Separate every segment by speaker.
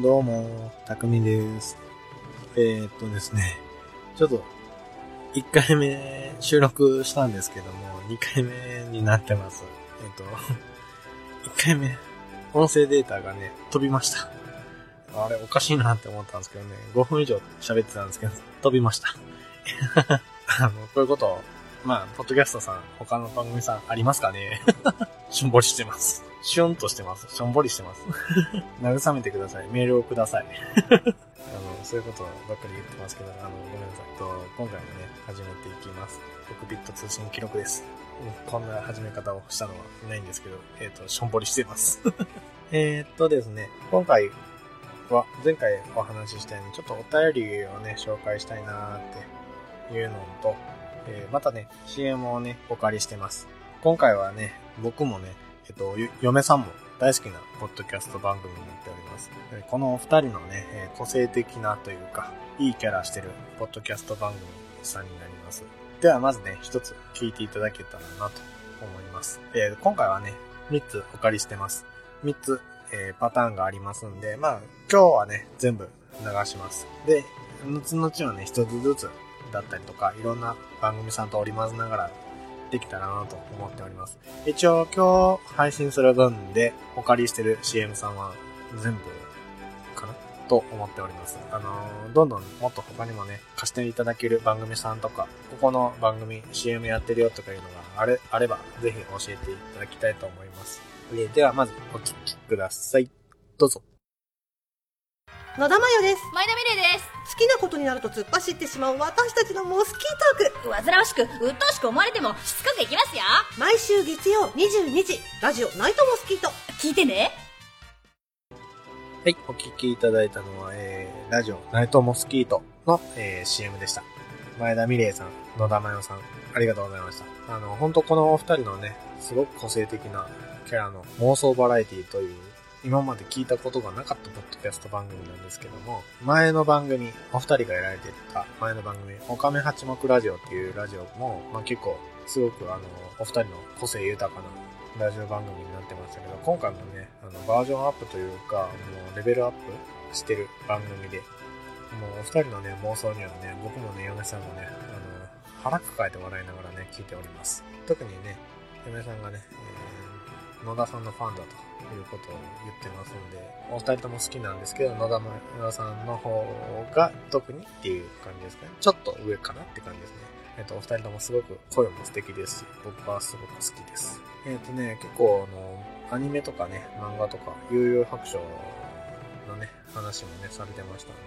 Speaker 1: どうも、たくみです。えー、っとですね、ちょっと、1回目収録したんですけども、2回目になってます。えーっと、1回目、音声データがね、飛びました。あれ、おかしいなって思ったんですけどね、5分以上喋ってたんですけど、飛びました。あの、こういうこと、まあ、ポッドキャストさん、他の番組さんありますかね？しょんぼりしてます。シュンとしてます。しょんぼりしてます。慰めてください。メールをください。あの、そういうことばっかり言ってますけど、あの、ごめんなさい。と今回もね、始めていきます。6ビット通信記録です。うんこんな始め方をしたのはないんですけど、えっ、と、しょんぼりしてます。えっとですね、今回は、前回お話ししたように、ちょっとお便りをね、紹介したいなーっていうのと、えーまたね、CM をね、お借りしてます。今回はね、僕もね、えっと、嫁さんも大好きなポッドキャスト番組になっております。このお二人のね、個性的なというか、いいキャラしてるポッドキャスト番組さんになります。ではまずね、一つ聞いていただけたらなと思います。えー今回はね、三つお借りしてます。三つ、えーパターンがありますんで、まあ、今日はね、全部流します。で、後々はね、一つずつだったりとか、いろんな番組さんと織り交ぜながらできたらなと思っております。一応今日配信する分でお借りしてる CM さんは全部かなと思っております。あのーどんどんもっと他にもね、貸していただける番組さんとか、ここの番組 CM やってるよとかいうのがあれ、あれば、ぜひ教えていただきたいと思います。でではまずお聞きください。どうぞ。
Speaker 2: 野田真代です。
Speaker 3: 前田美玲です。
Speaker 2: 好きなことになると突っ走ってしまう私たちのモスキートーク。
Speaker 3: 煩わしく、鬱陶しく思われても、しつこくいきますよ。
Speaker 2: 毎週月曜22時、ラジオナイトモスキート。
Speaker 3: 聞いてね。
Speaker 1: はい、お聞きいただいたのは、えー、ラジオナイトモスキートの、えー CM でした。前田美玲さん、野田真代さん、ありがとうございました。あの、本当このお二人のね、すごく個性的なキャラの妄想バラエティという、今まで聞いたことがなかったポッドキャスト番組なんですけども、前の番組、お二人がやられてた前の番組、おかめ八目ラジオっていうラジオも、まあ、結構、すごくあの、お二人の個性豊かなラジオ番組になってましたけど、今回もね、あの、バージョンアップというか、もうレベルアップしてる番組で、もうお二人のね、妄想にはね、僕もね、嫁さんもね、あの、腹抱えて笑いながらね、聞いております。特にね、嫁さんがね、えー野田さんのファンだということを言ってますんで、お二人とも好きなんですけど、野田村さんの方が特にっていう感じですかね。ちょっと上かなって感じですね。えっ、と、お二人ともすごく声も素敵ですし、僕はすごく好きです。えっ、とね、結構あの、アニメとかね、漫画とか、悠々白書のね、話もね、されてましたんで、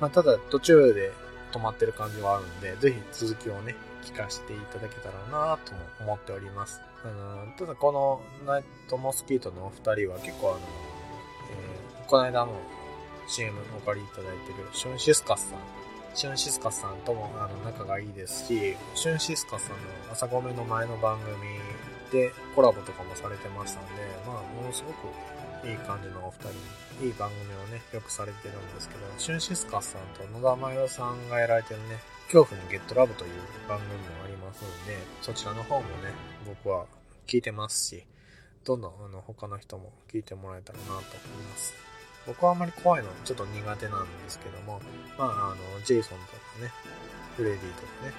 Speaker 1: まあ、ただ途中で止まってる感じはあるんで、ぜひ続きをね、聞かせていただけたらなとも思っております。あの、ただこのナイトモスキートのお二人は結構あの、えーこの間の CM お借りいただいてるシュンシスカスさん。シュンシスカスさんともあの仲がいいですし、シュンシスカスさんの朝ごめの前の番組でコラボとかもされてましたんで、まあ、ものすごくいい感じのお二人、いい番組をね、よくされてるんですけど、シュンシスカスさんと野田真代さんがやられてるね、恐怖にゲットラブという番組もありますんで、そちらの方もね、僕は聞いてますし、どんどんあの他の人も聞いてもらえたらなと思います。僕はあんまり怖いのちょっと苦手なんですけども、まあ、あの、ジェイソンとかね、フレディとかね、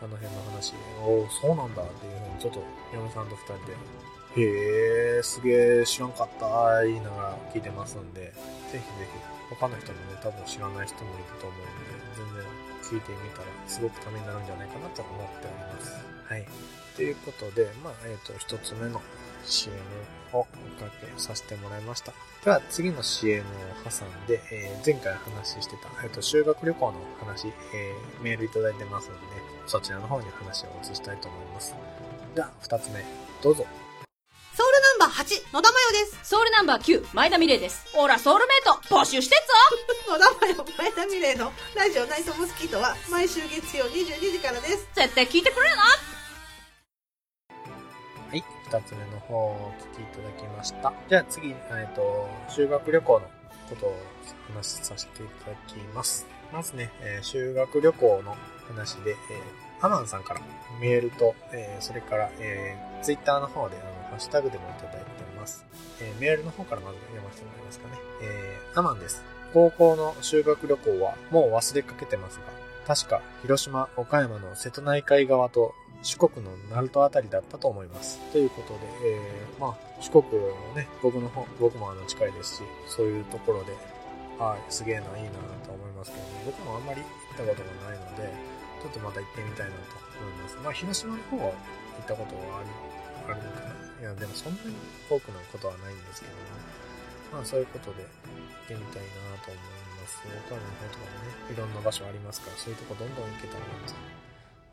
Speaker 1: あの辺の話、おお、そうなんだっていうふうにちょっと嫁さんと二人で、へえ、すげえ知らんかった言いながら聞いてますんで、ぜひぜひ他の人もね、多分知らない人もいると思うんで、全然聞いてみたらすごくためになるんじゃないかなと思っております。はい。ということで、まあ、えっ、と、一つ目の CM をおかけさせてもらいました。では、次の CM を挟んで、えー前回話してた、えっ、と、修学旅行の話、えーメールいただいてますので、そちらの方に話を移したいと思います。では、二つ目、どうぞ。
Speaker 2: ソウルナンバー8、野田真代です。
Speaker 3: ソウルナンバー9、前田美玲です。ほら、ソウルメイト、募集してっぞ
Speaker 2: 野田真代、前田美玲のラジオナイトモスキートは毎週月曜22時からです。
Speaker 3: 絶対聞いてくれよな
Speaker 1: はい、二つ目の方をお聞きいただきました。じゃあ次、えっ、と、修学旅行のことを話させていただきます。まずね、えー修学旅行の話で、えーアマンさんからメールと、えーそれから、えー、ツイッターの方で、あの、ハッシュタグでもいただいてます。えーメールの方からまず読ませてもらいますかね。えー、アマンです。高校の修学旅行はもう忘れかけてますが、確か広島、岡山の瀬戸内海側と四国の鳴門あたりだったと思います。ということで、えー、まあ、四国のね、僕の方、僕もあの近いですし、そういうところで、はい、すげえな、いいなと思いますけど、ね、僕もあんまり行ったことがないので、ちょっとまた行ってみたいなと思います。まあ、広島の方は行ったことはあり、あるのかな。いや、でもそんなに多くのことはないんですけども、まあ、そういうことで行ってみたいなと思います。岡山の方とかもね、いろんな場所ありますから、そういうとこどんどん行けたらなと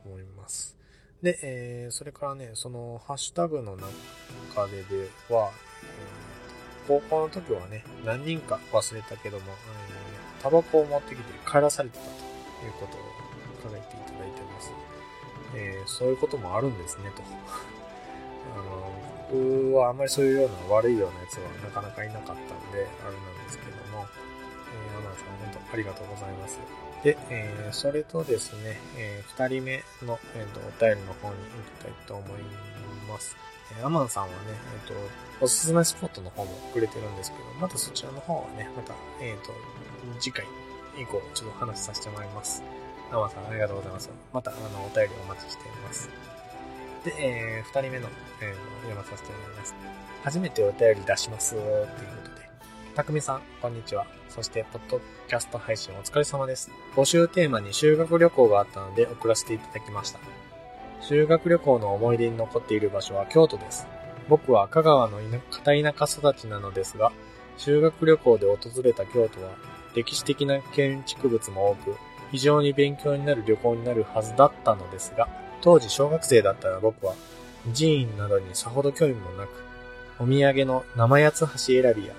Speaker 1: 思います。で、えー、それからね、その、ハッシュタグの中ででは、えー高校の時はね、何人か忘れたけども、えータバコを持ってきて帰らされてたということを書いていただいてます。えーそういうこともあるんですね、と。あの、僕はあんまりそういうような悪いようなやつはなかなかいなかったんで、あれなんですけども、えー、アナさん本当ありがとうございます。で、えーそれとですね、えー二人目の、えーとお便りの方に行きたいと思います。えーアマンさんはね、えっ、と、おすすめスポットの方もくれてるんですけど、またそちらの方はね、また、えっ、と、次回以降、ちょっと話させてもらいます。アマンさんありがとうございます。また、あの、お便りお待ちしています。で、えー二人目の、えー読まさせてもらいます。初めてお便り出します。ということで。たくみさん、こんにちは。そして、ポッドキャスト配信お疲れ様です。募集テーマに修学旅行があったので送らせていただきました。修学旅行の思い出に残っている場所は京都です。僕は香川の片田舎育ちなのですが、修学旅行で訪れた京都は歴史的な建築物も多く、非常に勉強になる旅行になるはずだったのですが、当時小学生だったら僕は寺院などにさほど興味もなく、お土産の生八つ橋選びや、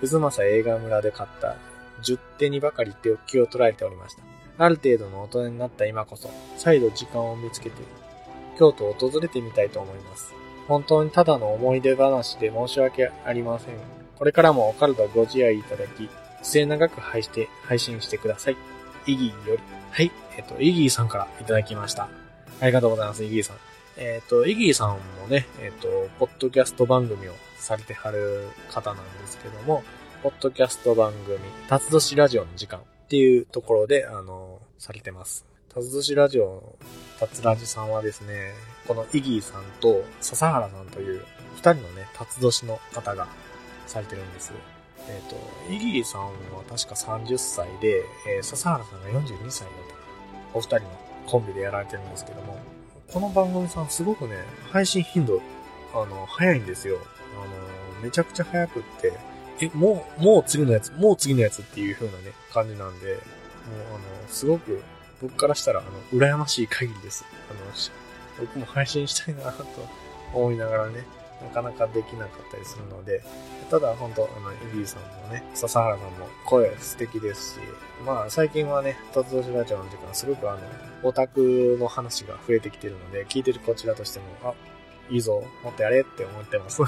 Speaker 1: 渦政映画村で買った十手にばかり手を気を取られておりました。ある程度の大人になった今こそ、再度時間を見つけて、京都を訪れてみたいと思います。本当にただの思い出話で申し訳ありません。これからもお体ご自愛いただき、末永く配して配信してください。イギーより。はい。えっ、と、イギーさんからいただきました。ありがとうございます、イギーさん。えっ、と、イギーさんもね、えっ、と、ポッドキャスト番組をされてはる方なんですけども、ポッドキャスト番組、辰年ラジオの時間っていうところで、あの、されてます。辰年ラジオ、辰ラジさんはですね、このイギーさんと笹原さんという二人のね、辰年の方がされてるんです。えっ、と、イギーさんは確か30歳で、えー笹原さんが42歳だったお二人のコンビでやられてるんですけども、この番組さんすごくね、配信頻度、あの、早いんですよ。あの、めちゃくちゃ早くって、え、もう、もう次のやつ、もう次のやつっていう風なね、感じなんで、もう、あの、すごく、僕からしたら、あの、羨ましい限りです。あの、僕も配信したいなと思いながらね、なかなかできなかったりするので、ただ本当、あの、イギーさんもね、笹原さんも声素敵ですし、まあ最近はね、突如ラジオの時間すごくあの、オタクの話が増えてきてるので、聞いてるこちらとしても、あ、いいぞ、もっとやれって思ってます。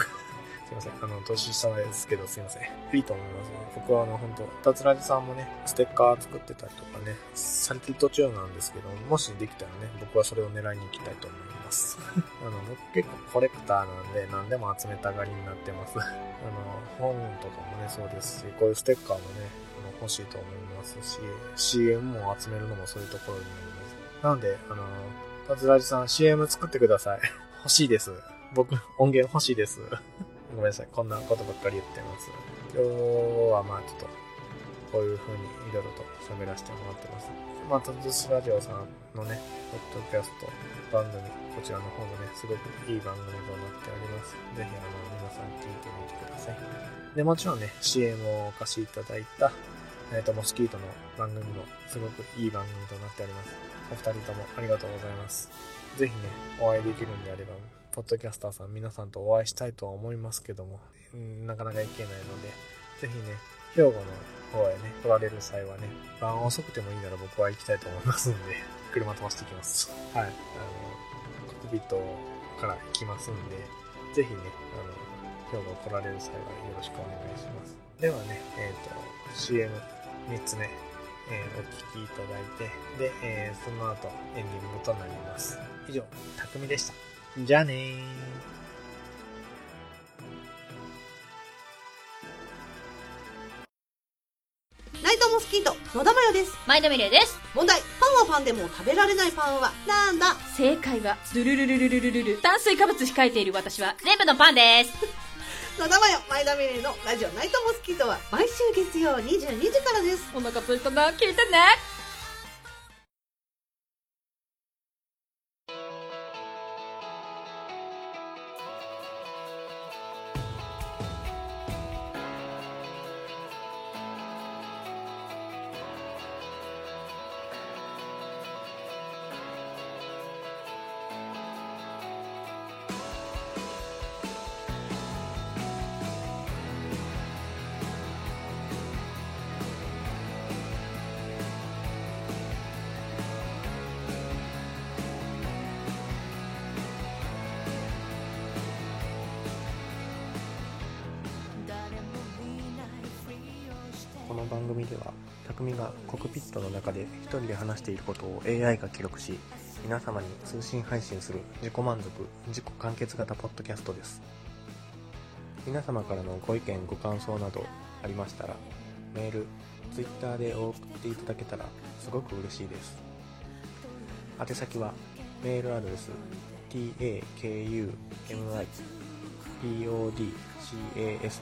Speaker 1: すいません。あの、年下ですけど、すいません。いいと思います。僕はあの、本当タツラジさんもね、ステッカー作ってたりとかね、されてる途中なんですけど、もしできたらね、僕はそれを狙いに行きたいと思います。あの、僕結構コレクターなんで、何でも集めたがりになってます。あの、本とかもね、そうですし、こういうステッカーもね、あの欲しいと思いますし、CM も集めるのもそういうところになります。なので、あの、タツラジさん CM 作ってください。欲しいです。僕、音源欲しいです。ごめんなさい。こんなことばっかり言ってます。今日はまあちょっと、こういう風にいろいろと喋らせてもらってます。まあ、トズスラジオさんのね、ポッドキャスト番組、こちらの方もね、すごくいい番組となっております。ぜひ、あの、皆さん聞いてみてください。で、もちろんね、CM をお貸しいただいた、えっ、と、モスキートの番組もすごくいい番組となっております。お二人ともありがとうございます。ぜひね、お会いできるんであれば、ポッドキャスターさん皆さんとお会いしたいとは思いますけども、なかなか行けないので、ぜひね、兵庫の方へね、来られる際はね、晩遅くてもいいなら僕は行きたいと思いますんで、車飛ばしてきます。はい。あの、コックピットから行きますんで、ぜひね、あの、兵庫来られる際はよろしくお願いします。ではね、えっ、と、CM3 つ目、えーお聞きいただいて、で、えーその後エンディングとなります。以上、たくみでした。じゃあねー。
Speaker 2: ラモスキート、野田真代です。
Speaker 3: 前田美玲です。
Speaker 2: 問題、パンはパンでも食べられないパンはなんだ？
Speaker 3: 正解は、ドルルルルルルルル、炭水化物控えている私は、全部のパンです。
Speaker 2: 野田真代、前田美玲のラジオナイトモスキートは毎週月曜22時からです。
Speaker 3: お腹空いたな、聞いてね。
Speaker 1: の番組では匠がコクピットの中で一人で話していることを AI が記録し皆様に通信配信する自己満足自己完結型ポッドキャストです。皆様からのご意見ご感想などありましたらメール Twitter で送っていただけたらすごく嬉しいです。宛先はメールアドレス takumipodcast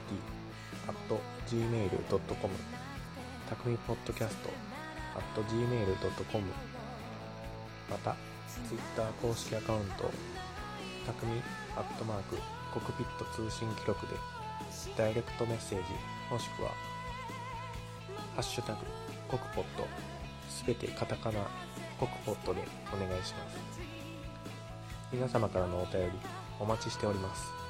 Speaker 1: gmail.com たくみポッドキャスト gmail.com また Twitter 公式アカウントたくみアットマークコクピット通信記録でダイレクトメッセージもしくはハッシュタグコクポットすべてカタカナコクポットでお願いします。皆様からのお便りお待ちしております。